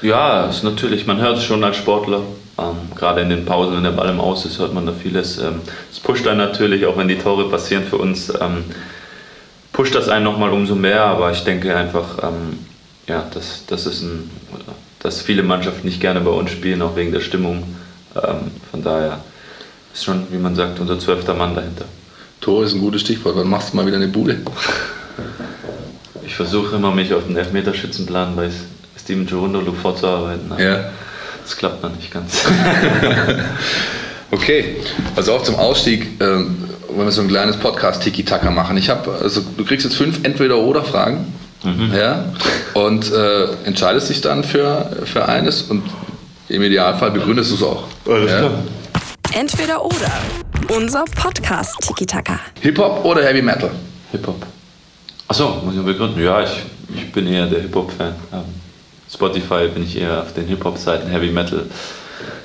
Ja, ist natürlich, man hört es schon als Sportler. Ähm, gerade in den Pausen, wenn der Ball im Aus ist, hört man da vieles. Ähm, es pusht einen natürlich, auch wenn die Tore passieren für uns, ähm, pusht das einen nochmal umso mehr. Aber ich denke einfach, ähm, ja, dass, das ist ein, dass viele Mannschaften nicht gerne bei uns spielen, auch wegen der Stimmung. Ähm, von daher ist schon, wie man sagt, unser zwölfter Mann dahinter. Tor ist ein gutes Stichwort. Wann machst du mal wieder eine Bude? Ich versuche immer, mich auf den Elfmeterschützenplan bei Steven Girondolo vorzuarbeiten. Ja. Das klappt noch nicht ganz. okay, also auch zum Ausstieg, äh, wenn wir so ein kleines Podcast Tiki-Taka machen. Ich habe, also du kriegst jetzt fünf Entweder-Oder-Fragen. Mhm. Ja, und äh, entscheidest dich dann für, für eines und im Idealfall begründest du es auch. Alles ja? klar. Entweder oder. Unser Podcast Tiki Taka. Hip-Hop oder Heavy Metal? Hip-Hop. Achso, muss ich mal begründen. Ja, ich, ich bin eher der Hip-Hop-Fan. Ähm, Spotify bin ich eher auf den Hip-Hop-Seiten, Heavy Metal.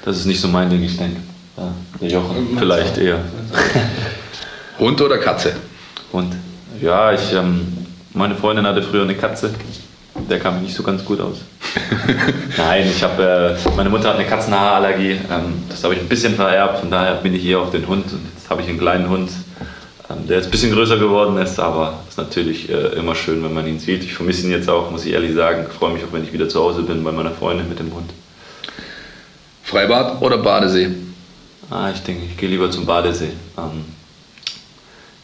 Das ist nicht so mein Ding, ich denke. Ja, der Jochen vielleicht eher. Hund oder Katze? Hund. Ja, ich, ähm, meine Freundin hatte früher eine Katze. Der kam nicht so ganz gut aus. Nein, ich habe, äh, meine Mutter hat eine Katzenhaarallergie. Ähm, das habe ich ein bisschen vererbt. Von daher bin ich hier auf den Hund. Und jetzt habe ich einen kleinen Hund, ähm, der jetzt ein bisschen größer geworden ist. Aber es ist natürlich äh, immer schön, wenn man ihn sieht. Ich vermisse ihn jetzt auch, muss ich ehrlich sagen. Ich freue mich auch, wenn ich wieder zu Hause bin bei meiner Freundin mit dem Hund. Freibad oder Badesee? Ah, ich denke, ich gehe lieber zum Badesee. Ähm,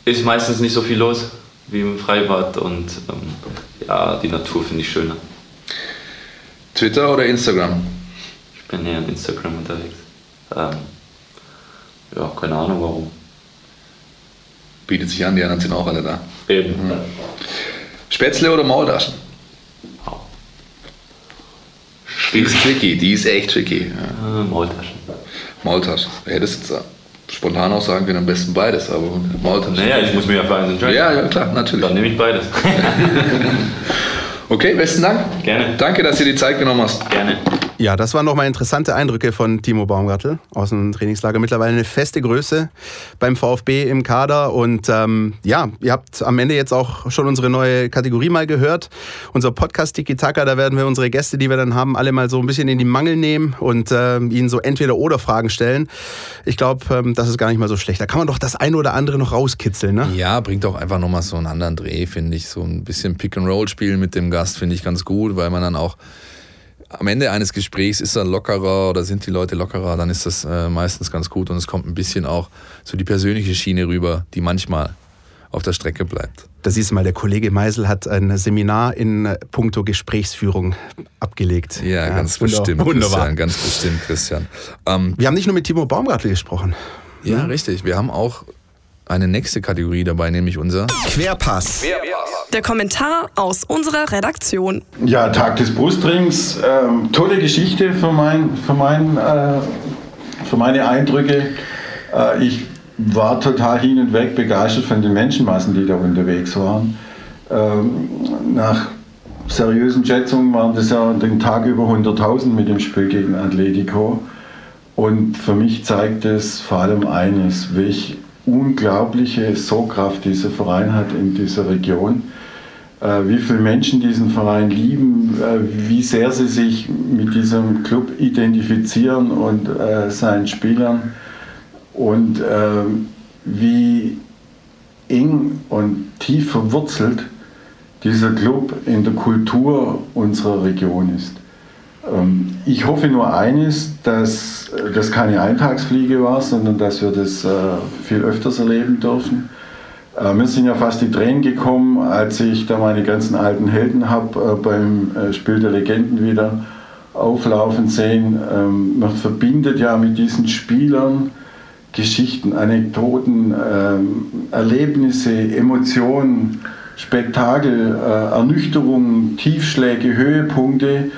ist meistens nicht so viel los wie im Freibad und ähm, ja, die Natur finde ich schöner. Twitter oder Instagram? Ich bin eher in Instagram unterwegs. Ähm, ja, keine Ahnung warum. Bietet sich an, die anderen sind auch alle da. Eben. Mhm. Spätzle oder Maultaschen? Oh. Die ist tricky, die ist echt tricky. Ja. Äh, Maultaschen. Maultaschen. Hättest jetzt spontan auch sagen können, am besten beides, aber Maultaschen. Naja, ich muss mir ja für eins entscheiden. Ja, ja, klar, natürlich. Dann nehme ich beides. Okay, besten Dank. Gerne. Danke, dass du dir die Zeit genommen hast. Gerne. Ja, das waren nochmal interessante Eindrücke von Timo Baumgartel aus dem Trainingslager. Mittlerweile eine feste Größe beim VfB im Kader. Und ähm, ja, ihr habt am Ende jetzt auch schon unsere neue Kategorie mal gehört. Unser Podcast Tiki Taka, da werden wir unsere Gäste, die wir dann haben, alle mal so ein bisschen in die Mangel nehmen und äh, ihnen so entweder oder Fragen stellen. Ich glaube, ähm, das ist gar nicht mal so schlecht. Da kann man doch das eine oder andere noch rauskitzeln, ne? Ja, bringt doch einfach nochmal so einen anderen Dreh, finde ich. So ein bisschen Pick and Roll spielen mit dem Gast finde ich ganz gut, weil man dann auch am Ende eines Gesprächs ist er lockerer oder sind die Leute lockerer, dann ist das äh, meistens ganz gut und es kommt ein bisschen auch so die persönliche Schiene rüber, die manchmal auf der Strecke bleibt. Da siehst du mal, der Kollege Meisel hat ein Seminar in puncto Gesprächsführung abgelegt. Ja, ja ganz bestimmt, wunderbar. Christian, ganz bestimmt, Christian. Ähm, wir haben nicht nur mit Timo Baumgartl gesprochen. Ja, ja, richtig. Wir haben auch eine nächste Kategorie dabei, nämlich unser Querpass. Der Kommentar aus unserer Redaktion. Ja, Tag des Brustrings. Ähm, tolle Geschichte für, mein, für, mein, äh, für meine Eindrücke. Äh, ich war total hin und weg begeistert von den Menschenmassen, die da unterwegs waren. Ähm, nach seriösen Schätzungen waren das ja den Tag über 100.000 mit dem Spiel gegen Atletico. Und für mich zeigt es vor allem eines, welch unglaubliche Sogkraft dieser Verein hat in dieser Region. Äh, wie viele Menschen diesen Verein lieben, äh, wie sehr sie sich mit diesem Club identifizieren und äh, seinen Spielern und wie eng und tief verwurzelt dieser Club in der Kultur unserer Region ist. Ähm, ich hoffe nur eines, dass das keine Eintagsfliege war, sondern dass wir das äh, viel öfters erleben dürfen. Äh, mir sind ja fast die Tränen gekommen, als ich da meine ganzen alten Helden habe äh, beim Spiel der Legenden wieder auflaufen sehen. Ähm, man verbindet ja mit diesen Spielern Geschichten, Anekdoten, ähm, Erlebnisse, Emotionen, Spektakel, Ernüchterungen, Tiefschläge, Höhepunkte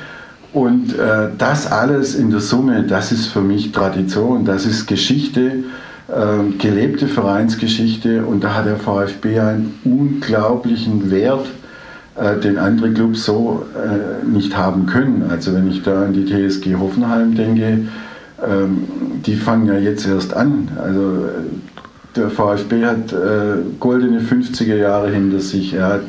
und äh, das alles in der Summe, das ist für mich Tradition, das ist Geschichte, äh, gelebte Vereinsgeschichte und da hat der VfB einen unglaublichen Wert, äh, den andere Clubs so äh, nicht haben können. Also wenn ich da an die TSG Hoffenheim denke, ähm, die fangen ja jetzt erst an. Also äh, der VfB hat äh, goldene 50er Jahre hinter sich. Er hat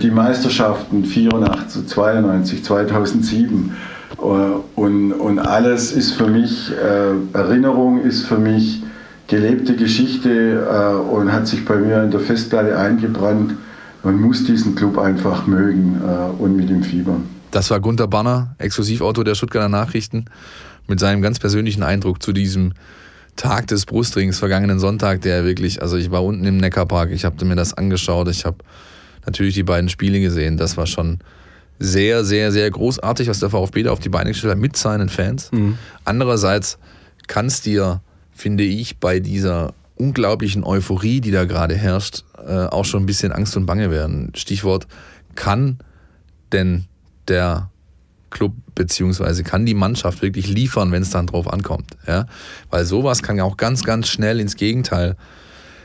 die Meisterschaften 84, 92, 2007 und, und alles ist für mich, äh, Erinnerung ist für mich gelebte Geschichte äh, und hat sich bei mir in der Festplatte eingebrannt. Man muss diesen Club einfach mögen äh, und mit ihm fiebern. Das war Gunter Banner, Exklusivautor der Stuttgarter Nachrichten, mit seinem ganz persönlichen Eindruck zu diesem Tag des Brustrings vergangenen Sonntag, der wirklich, also ich war unten im Neckarpark, ich habe mir das angeschaut, ich habe natürlich die beiden Spiele gesehen. Das war schon sehr, sehr, sehr großartig, was der VfB da auf die Beine gestellt hat mit seinen Fans. Mhm. Andererseits kann es dir, finde ich, bei dieser unglaublichen Euphorie, die da gerade herrscht, äh, auch schon ein bisschen Angst und Bange werden. Stichwort, kann denn der Club beziehungsweise kann die Mannschaft wirklich liefern, wenn es dann drauf ankommt. Ja? Weil sowas kann ja auch ganz, ganz schnell ins Gegenteil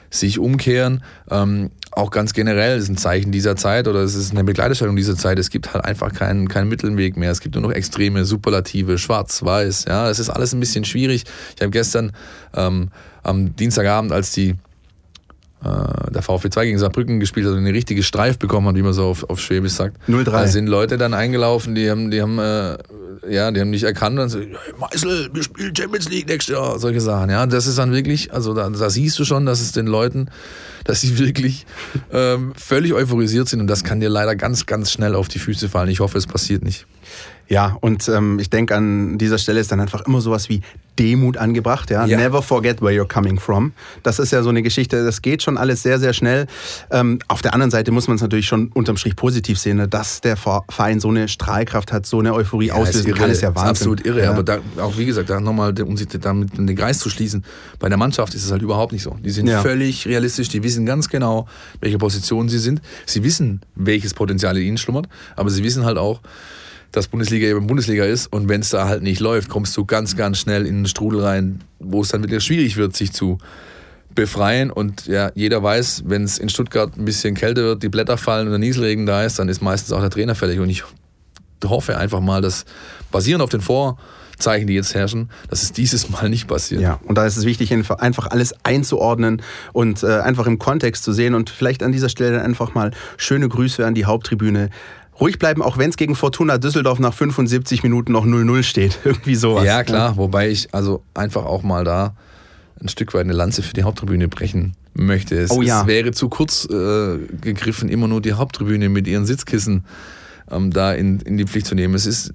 sich umkehren. Ähm, auch ganz generell ist ein Zeichen dieser Zeit oder es ist eine Begleiterstellung dieser Zeit. Es gibt halt einfach keinen, keinen Mittelweg mehr. Es gibt nur noch extreme Superlative, schwarz-weiß. Ja, es ist alles ein bisschen schwierig. Ich habe gestern ähm, am Dienstagabend, als die äh, der VfB 2 gegen Saarbrücken gespielt hat und eine richtige Streif bekommen hat, wie man so auf, auf Schwäbisch sagt. 0-3. Da sind Leute dann eingelaufen, die haben, die haben, äh, ja, die haben nicht erkannt und so, hey, Meißel, wir spielen Champions League nächstes Jahr, solche Sachen. Ja, das ist dann wirklich, also da, da siehst du schon, dass es den Leuten, dass sie wirklich ähm, völlig euphorisiert sind und das kann dir leider ganz, ganz schnell auf die Füße fallen. Ich hoffe, es passiert nicht. Ja, und ähm, ich denke, an dieser Stelle ist dann einfach immer sowas wie Demut angebracht. Ja? ja? Never forget where you're coming from. Das ist ja so eine Geschichte, das geht schon alles sehr, sehr schnell. Ähm, auf der anderen Seite muss man es natürlich schon unterm Strich positiv sehen, ne? dass der Verein so eine Strahlkraft hat, so eine Euphorie ja, auslösen kann, ist ja Wahnsinn. Ist absolut irre, ja. aber da, auch wie gesagt, da nochmal, um sich damit den Kreis zu schließen, bei der Mannschaft ist es halt überhaupt nicht so. Die sind ja. völlig realistisch, die wissen ganz genau, welche Position sie sind. Sie wissen, welches Potenzial in ihnen schlummert, aber sie wissen halt auch, dass Bundesliga eben Bundesliga ist und wenn es da halt nicht läuft, kommst du ganz, ganz schnell in einen Strudel rein, wo es dann wirklich schwierig wird, sich zu befreien. Und ja, jeder weiß, wenn es in Stuttgart ein bisschen kälter wird, die Blätter fallen und der Nieselregen da ist, dann ist meistens auch der Trainer fertig. Und ich hoffe einfach mal, dass basierend auf den Vorzeichen, die jetzt herrschen, dass es dieses Mal nicht passiert. Ja, und da ist es wichtig, einfach alles einzuordnen und äh, einfach im Kontext zu sehen und vielleicht an dieser Stelle einfach mal schöne Grüße an die Haupttribüne ruhig bleiben, auch wenn es gegen Fortuna Düsseldorf nach 75 Minuten noch 0-0 steht. Irgendwie sowas. Ja, klar. Ja. Wobei ich also einfach auch mal da ein Stück weit eine Lanze für die Haupttribüne brechen möchte. Es, oh ja. es wäre zu kurz äh, gegriffen, immer nur die Haupttribüne mit ihren Sitzkissen ähm, da in, in die Pflicht zu nehmen. Es ist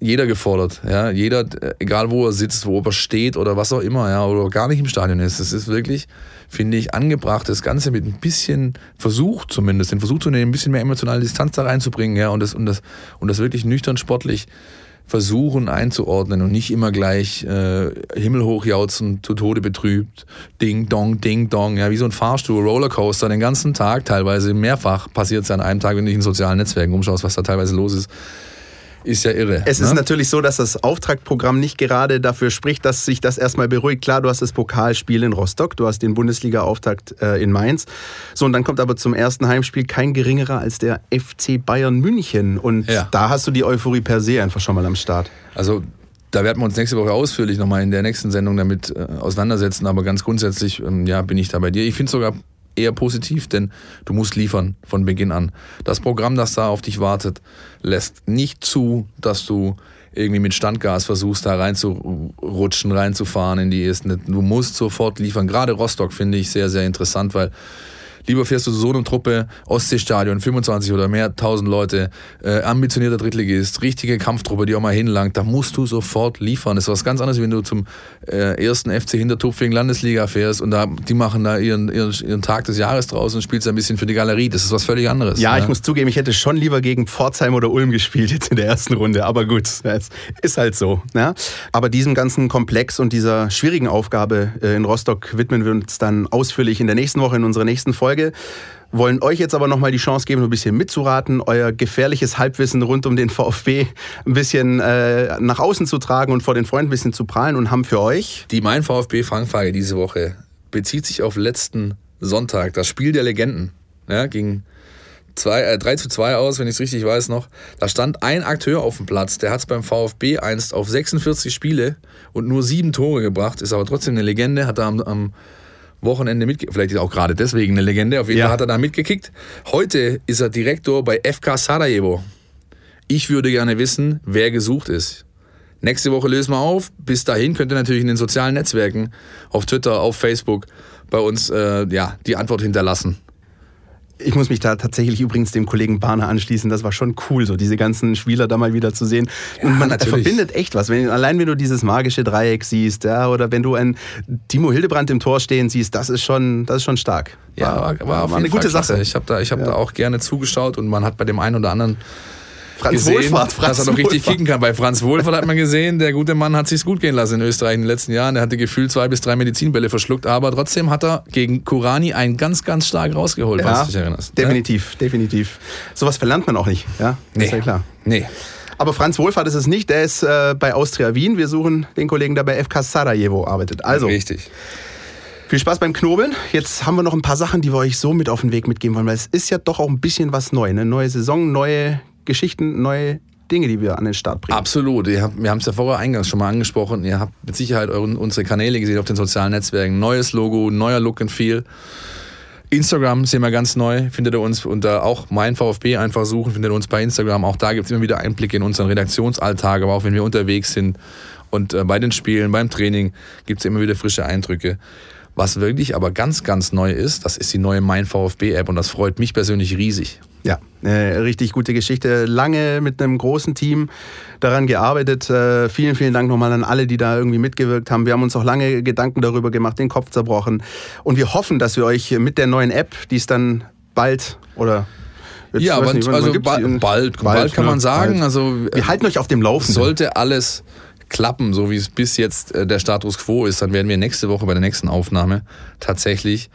jeder gefordert, ja, jeder, egal wo er sitzt, wo er steht oder was auch immer, ja, oder gar nicht im Stadion ist. Es ist wirklich, finde ich, angebracht, das Ganze mit ein bisschen Versuch zumindest, den Versuch zu nehmen, ein bisschen mehr emotionale Distanz da reinzubringen, ja, und das, und das, und das wirklich nüchtern sportlich versuchen einzuordnen und nicht immer gleich äh, himmelhoch jauzen, zu Tode betrübt, Ding Dong, Ding Dong, ja, wie so ein Fahrstuhl, Rollercoaster den ganzen Tag, teilweise. Mehrfach passiert es an einem Tag, wenn du dich in sozialen Netzwerken umschaust, was da teilweise los ist ist ja irre. Es ne? ist natürlich so, dass das Auftragprogramm nicht gerade dafür spricht, dass sich das erstmal beruhigt. Klar, du hast das Pokalspiel in Rostock, du hast den Bundesliga-Auftakt äh, in Mainz. So, und dann kommt aber zum ersten Heimspiel kein geringerer als der FC Bayern München. Und ja. da hast du die Euphorie per se einfach schon mal am Start. Also da werden wir uns nächste Woche ausführlich nochmal in der nächsten Sendung damit äh, auseinandersetzen. Aber ganz grundsätzlich, ähm, ja, bin ich da bei dir. Ich finde es sogar eher positiv, denn du musst liefern von Beginn an. Das Programm, das da auf dich wartet, lässt nicht zu, dass du irgendwie mit Standgas versuchst, da reinzurutschen, reinzufahren in die ersten. Du musst sofort liefern. Gerade Rostock finde ich sehr, sehr interessant, weil Lieber fährst du so eine Truppe, Ostseestadion, 25 oder mehr, 1000 Leute, äh, ambitionierter Drittligist, richtige Kampftruppe, die auch mal hinlangt, da musst du sofort liefern. Das ist was ganz anderes, wenn du zum äh, ersten FC Hintertupfing Landesliga fährst und da, die machen da ihren, ihren, ihren Tag des Jahres draußen und spielst ein bisschen für die Galerie. Das ist was völlig anderes. Ja, ne? ich muss zugeben, ich hätte schon lieber gegen Pforzheim oder Ulm gespielt jetzt in der ersten Runde, aber gut, es ist halt so. Ne? Aber diesem ganzen Komplex und dieser schwierigen Aufgabe äh, in Rostock widmen wir uns dann ausführlich in der nächsten Woche in unserer nächsten Folge. Folge. Wollen euch jetzt aber nochmal die Chance geben, ein bisschen mitzuraten, euer gefährliches Halbwissen rund um den VfB ein bisschen äh, nach außen zu tragen und vor den Freunden ein bisschen zu prahlen und haben für euch. Die Mein VfB-Fangfrage diese Woche bezieht sich auf letzten Sonntag, das Spiel der Legenden. Ja, ging zwei, äh, 3 zu 2 aus, wenn ich es richtig weiß noch. Da stand ein Akteur auf dem Platz, der hat es beim VfB einst auf 46 Spiele und nur sieben Tore gebracht, ist aber trotzdem eine Legende, hat da am, am Wochenende mitgekickt. Vielleicht ist er auch gerade deswegen eine Legende. Auf jeden ja. Fall hat er da mitgekickt. Heute ist er Direktor bei FK Sarajevo. Ich würde gerne wissen, wer gesucht ist. Nächste Woche lösen wir auf. Bis dahin könnt ihr natürlich in den sozialen Netzwerken, auf Twitter, auf Facebook, bei uns äh, ja, die Antwort hinterlassen. Ich muss mich da tatsächlich übrigens dem Kollegen Barner anschließen. Das war schon cool, so diese ganzen Spieler da mal wieder zu sehen. Ja, und man natürlich. verbindet echt was. Wenn, allein wenn du dieses magische Dreieck siehst, ja, oder wenn du einen Timo Hildebrand im Tor stehen siehst, das ist schon, das ist schon stark. Ja, war, war, war eine gute Sache. Ich habe da, hab ja. da auch gerne zugeschaut und man hat bei dem einen oder anderen Franz gesehen, Wohlfahrt, Franz dass er noch richtig kicken kann. Bei Franz Wohlfahrt hat man gesehen, der gute Mann hat sich's gut gehen lassen in Österreich in den letzten Jahren. Er hatte gefühlt zwei bis drei Medizinbälle verschluckt, aber trotzdem hat er gegen Kurani einen ganz, ganz stark rausgeholt, ja, dich erinnerst. Definitiv, ja? definitiv. Sowas verlernt man auch nicht, ja? Nee. Ist ja klar. Nee. Aber Franz Wohlfahrt ist es nicht, der ist äh, bei Austria Wien. Wir suchen den Kollegen, der bei FK Sarajevo arbeitet. Also. Richtig. Viel Spaß beim Knobeln. Jetzt haben wir noch ein paar Sachen, die wir euch so mit auf den Weg mitgeben wollen, weil es ist ja doch auch ein bisschen was neu. Eine neue Saison, neue Geschichten, neue Dinge, die wir an den Start bringen. Absolut. wir haben es ja vorher eingangs schon mal angesprochen. Ihr habt mit Sicherheit euren, unsere Kanäle gesehen auf den sozialen Netzwerken. Neues Logo, neuer Look and Feel. Instagram sehen wir ganz neu, findet ihr uns unter auch mein VfB einfach suchen, findet ihr uns bei Instagram. Auch da gibt es immer wieder Einblicke in unseren Redaktionsalltag, aber auch wenn wir unterwegs sind und äh, bei den Spielen, beim Training gibt es immer wieder frische Eindrücke. Was wirklich aber ganz, ganz neu ist, das ist die neue Mein VfB-App und das freut mich persönlich riesig. Ja, äh, richtig gute Geschichte. Lange mit einem großen Team daran gearbeitet. Äh, vielen, vielen Dank nochmal an alle, die da irgendwie mitgewirkt haben. Wir haben uns auch lange Gedanken darüber gemacht, den Kopf zerbrochen. Und wir hoffen, dass wir euch mit der neuen App, die es dann bald oder Jetzt, ja, aber nicht, also bald, bald, bald, kann man sagen. Bald. Also, wir halten euch auf dem Laufenden. Sollte alles klappen, so wie es bis jetzt äh, der Status quo ist, dann werden wir nächste Woche bei der nächsten Aufnahme tatsächlich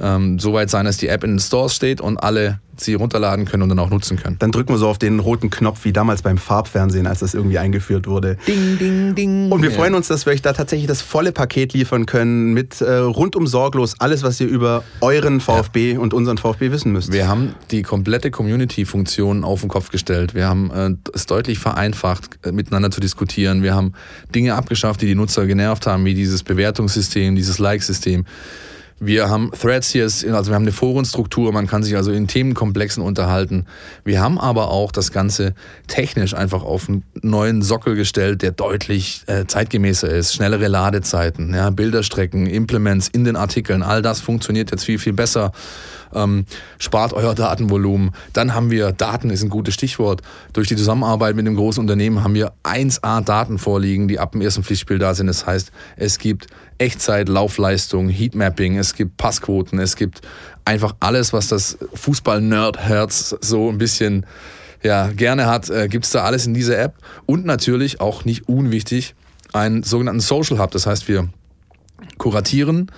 ähm, soweit sein, dass die App in den Stores steht und alle sie runterladen können und dann auch nutzen können. Dann drücken wir so auf den roten Knopf wie damals beim Farbfernsehen, als das irgendwie eingeführt wurde. Ding, ding, ding. Und wir ja. freuen uns, dass wir euch da tatsächlich das volle Paket liefern können mit äh, rundum sorglos alles, was ihr über euren VfB ja. und unseren VfB wissen müsst. Wir haben die komplette Community-Funktion auf den Kopf gestellt. Wir haben äh, es deutlich vereinfacht, äh, miteinander zu diskutieren. Wir haben Dinge abgeschafft, die die Nutzer genervt haben, wie dieses Bewertungssystem, dieses Like-System. Wir haben Threads hier, also wir haben eine Forenstruktur, man kann sich also in Themenkomplexen unterhalten. Wir haben aber auch das Ganze technisch einfach auf einen neuen Sockel gestellt, der deutlich äh, zeitgemäßer ist. Schnellere Ladezeiten, ja, Bilderstrecken, Implements in den Artikeln, all das funktioniert jetzt viel, viel besser. Ähm, spart euer Datenvolumen. Dann haben wir, Daten ist ein gutes Stichwort. Durch die Zusammenarbeit mit dem großen Unternehmen haben wir 1A-Daten vorliegen, die ab dem ersten Pflichtspiel da sind. Das heißt, es gibt Echtzeit, Laufleistung, Heatmapping, es gibt Passquoten, es gibt einfach alles, was das Fußball-Nerd-Herz so ein bisschen ja, gerne hat, äh, gibt es da alles in dieser App. Und natürlich, auch nicht unwichtig, einen sogenannten Social Hub. Das heißt, wir kuratieren,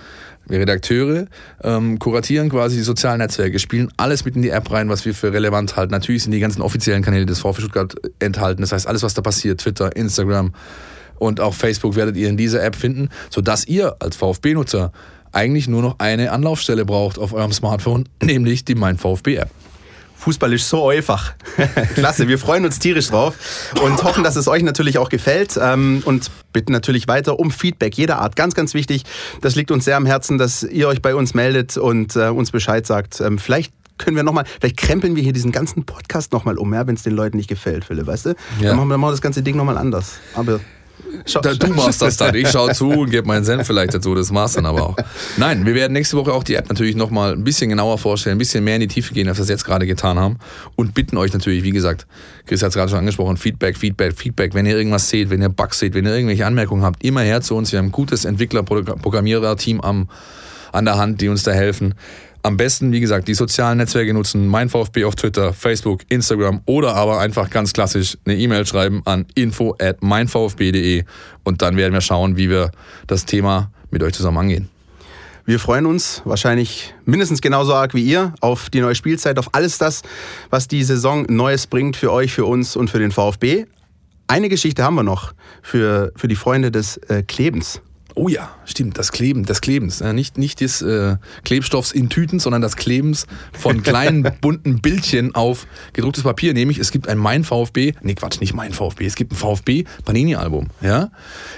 wir Redakteure ähm, kuratieren quasi die sozialen Netzwerke, spielen alles mit in die App rein, was wir für relevant halten. Natürlich sind die ganzen offiziellen Kanäle des VfB Stuttgart enthalten. Das heißt, alles, was da passiert, Twitter, Instagram, und auch Facebook werdet ihr in dieser App finden, sodass ihr als VfB-Nutzer eigentlich nur noch eine Anlaufstelle braucht auf eurem Smartphone, nämlich die Mein VfB-App. Fußball ist so einfach. Klasse, wir freuen uns tierisch drauf und hoffen, dass es euch natürlich auch gefällt ähm, und bitten natürlich weiter um Feedback jeder Art. Ganz, ganz wichtig. Das liegt uns sehr am Herzen, dass ihr euch bei uns meldet und äh, uns Bescheid sagt. Ähm, vielleicht können wir nochmal, vielleicht krempeln wir hier diesen ganzen Podcast nochmal um, ja, wenn es den Leuten nicht gefällt, Philipp, weißt du? Ja. Dann machen wir mal das ganze Ding nochmal anders. Aber Schau, da, du machst das dann. Ich schaue zu und gebe meinen Senf vielleicht dazu. Das machst dann aber auch. Nein, wir werden nächste Woche auch die App natürlich nochmal ein bisschen genauer vorstellen, ein bisschen mehr in die Tiefe gehen, als wir es jetzt gerade getan haben. Und bitten euch natürlich, wie gesagt, Chris hat es gerade schon angesprochen, Feedback, Feedback, Feedback. Wenn ihr irgendwas seht, wenn ihr Bugs seht, wenn ihr irgendwelche Anmerkungen habt, immer her zu uns. Wir haben ein gutes Entwickler-Programmierer-Team an der Hand, die uns da helfen. Am besten, wie gesagt, die sozialen Netzwerke nutzen, mein VfB auf Twitter, Facebook, Instagram oder aber einfach ganz klassisch eine E-Mail schreiben an info at meinvfb.de und dann werden wir schauen, wie wir das Thema mit euch zusammen angehen. Wir freuen uns wahrscheinlich mindestens genauso arg wie ihr auf die neue Spielzeit, auf alles das, was die Saison Neues bringt für euch, für uns und für den VfB. Eine Geschichte haben wir noch für, für die Freunde des äh, Klebens. Oh ja, stimmt, das Kleben, des Klebens. Nicht, nicht des äh, Klebstoffs in Tüten, sondern das Klebens von kleinen bunten Bildchen auf gedrucktes Papier. Nämlich, es gibt ein Mein VfB, nee Quatsch, nicht Mein VfB, es gibt ein VfB Panini-Album. Ja?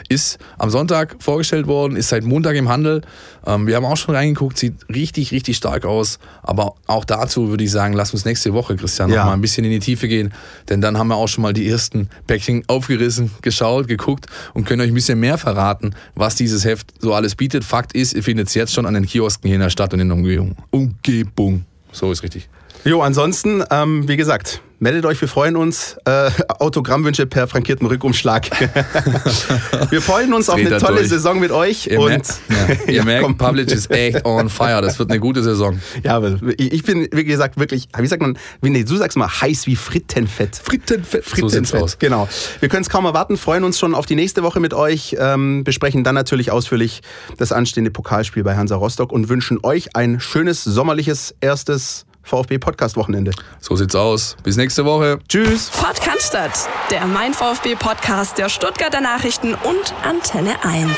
Ist am Sonntag vorgestellt worden, ist seit Montag im Handel. Ähm, wir haben auch schon reingeguckt, sieht richtig, richtig stark aus. Aber auch dazu würde ich sagen, lass uns nächste Woche, Christian, ja. noch mal ein bisschen in die Tiefe gehen. Denn dann haben wir auch schon mal die ersten Päckchen aufgerissen, geschaut, geguckt und können euch ein bisschen mehr verraten, was die dieses Heft so alles bietet. Fakt ist, ihr findet es jetzt schon an den Kiosken hier in der Stadt und in der Umgebung. Umgebung. So ist richtig. Jo, ansonsten, ähm, wie gesagt, meldet euch, wir freuen uns. Äh, Autogrammwünsche per frankierten Rückumschlag. wir freuen uns auf eine tolle durch. Saison mit euch. Ihr, und merkt, ja, ihr merkt, Public ist echt on fire. Das wird eine gute Saison. Ja, ich bin, wie gesagt, wirklich, wie sagt man, wie, du sagst mal, heiß wie Frittenfett. Frittenfett. Frittenfett. So aus. Genau. Wir können es kaum erwarten, freuen uns schon auf die nächste Woche mit euch, ähm, besprechen dann natürlich ausführlich das anstehende Pokalspiel bei Hansa Rostock und wünschen euch ein schönes sommerliches erstes VfB Podcast Wochenende. So sieht's aus. Bis nächste Woche. Tschüss. Podcast, der Mein VfB Podcast der Stuttgarter Nachrichten und Antenne 1.